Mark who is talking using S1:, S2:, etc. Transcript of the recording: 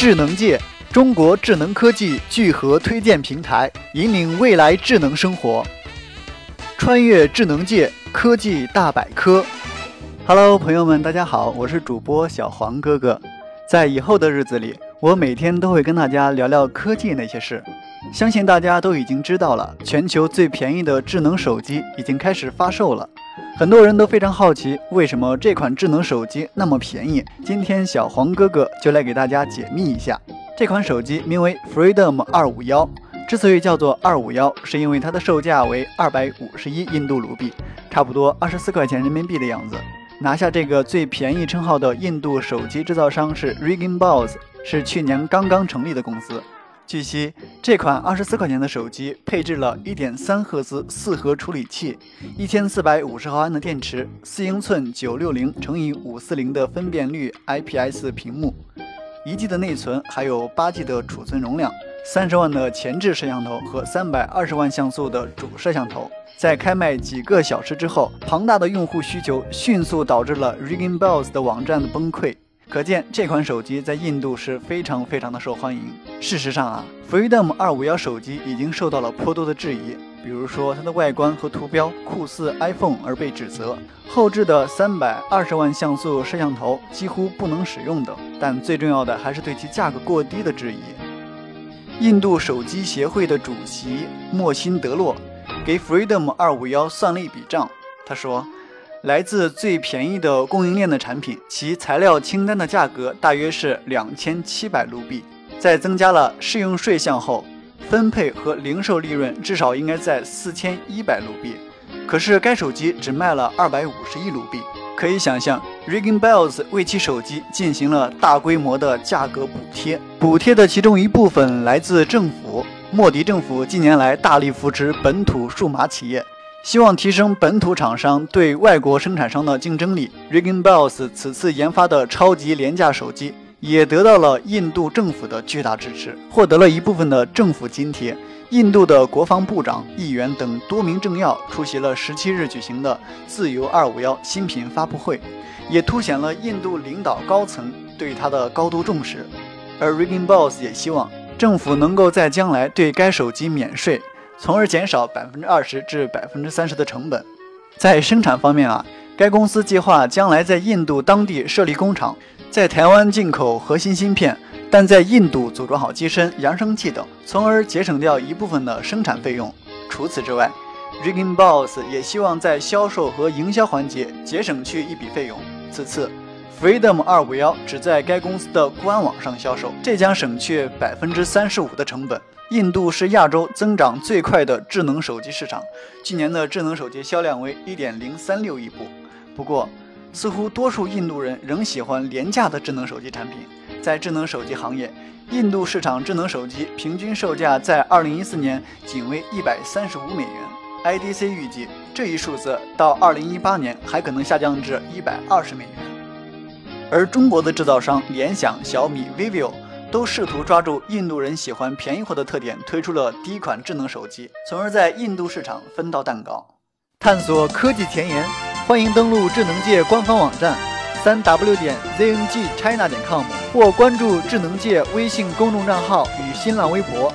S1: 智能界，中国智能科技聚合推荐平台，引领未来智能生活。穿越智能界，科技大百科。Hello，朋友们，大家好，我是主播小黄哥哥。在以后的日子里，我每天都会跟大家聊聊科技那些事。相信大家都已经知道了，全球最便宜的智能手机已经开始发售了。很多人都非常好奇，为什么这款智能手机那么便宜？今天小黄哥哥就来给大家解密一下。这款手机名为 Freedom 二五幺，之所以叫做二五幺，是因为它的售价为二百五十一印度卢币，差不多二十四块钱人民币的样子。拿下这个最便宜称号的印度手机制造商是 r i g g i n b o s s 是去年刚刚成立的公司。据悉，这款二十四块钱的手机配置了一点三赫兹四核处理器，一千四百五十毫安的电池，四英寸九六零乘以五四零的分辨率 IPS 屏幕，一 G 的内存，还有八 G 的储存容量，三十万的前置摄像头和三百二十万像素的主摄像头。在开卖几个小时之后，庞大的用户需求迅速导致了 r i g g i n b o s s 的网站的崩溃。可见这款手机在印度是非常非常的受欢迎。事实上啊，Freedom 二五幺手机已经受到了颇多的质疑，比如说它的外观和图标酷似 iPhone 而被指责，后置的三百二十万像素摄像头几乎不能使用等。但最重要的还是对其价格过低的质疑。印度手机协会的主席莫辛德洛给 Freedom 二五幺算了一笔账，他说。来自最便宜的供应链的产品，其材料清单的价格大约是两千七百卢币。在增加了适用税项后，分配和零售利润至少应该在四千一百卢币。可是该手机只卖了二百五十亿卢币。可以想象，Rigging Bells 为其手机进行了大规模的价格补贴。补贴的其中一部分来自政府。莫迪政府近年来大力扶持本土数码企业。希望提升本土厂商对外国生产商的竞争力。Rigging b o s s 此次研发的超级廉价手机也得到了印度政府的巨大支持，获得了一部分的政府津贴。印度的国防部长、议员等多名政要出席了十七日举行的自由二五幺新品发布会，也凸显了印度领导高层对它的高度重视。而 Rigging b o s s 也希望政府能够在将来对该手机免税。从而减少百分之二十至百分之三十的成本。在生产方面啊，该公司计划将来在印度当地设立工厂，在台湾进口核心芯片，但在印度组装好机身、扬声器等，从而节省掉一部分的生产费用。除此之外，Rigging b o s s 也希望在销售和营销环节节省去一笔费用。此次 Freedom 二五幺只在该公司的官网上销售，这将省去百分之三十五的成本。印度是亚洲增长最快的智能手机市场，去年的智能手机销量为一点零三六亿部。不过，似乎多数印度人仍喜欢廉价的智能手机产品。在智能手机行业，印度市场智能手机平均售价在二零一四年仅为一百三十五美元。IDC 预计这一数字到二零一八年还可能下降至一百二十美元。而中国的制造商联想、小米、vivo。都试图抓住印度人喜欢便宜货的特点，推出了第一款智能手机，从而在印度市场分到蛋糕。探索科技前沿，欢迎登录智能界官方网站三 w 点 zngchina 点 com，或关注智能界微信公众账号与新浪微博。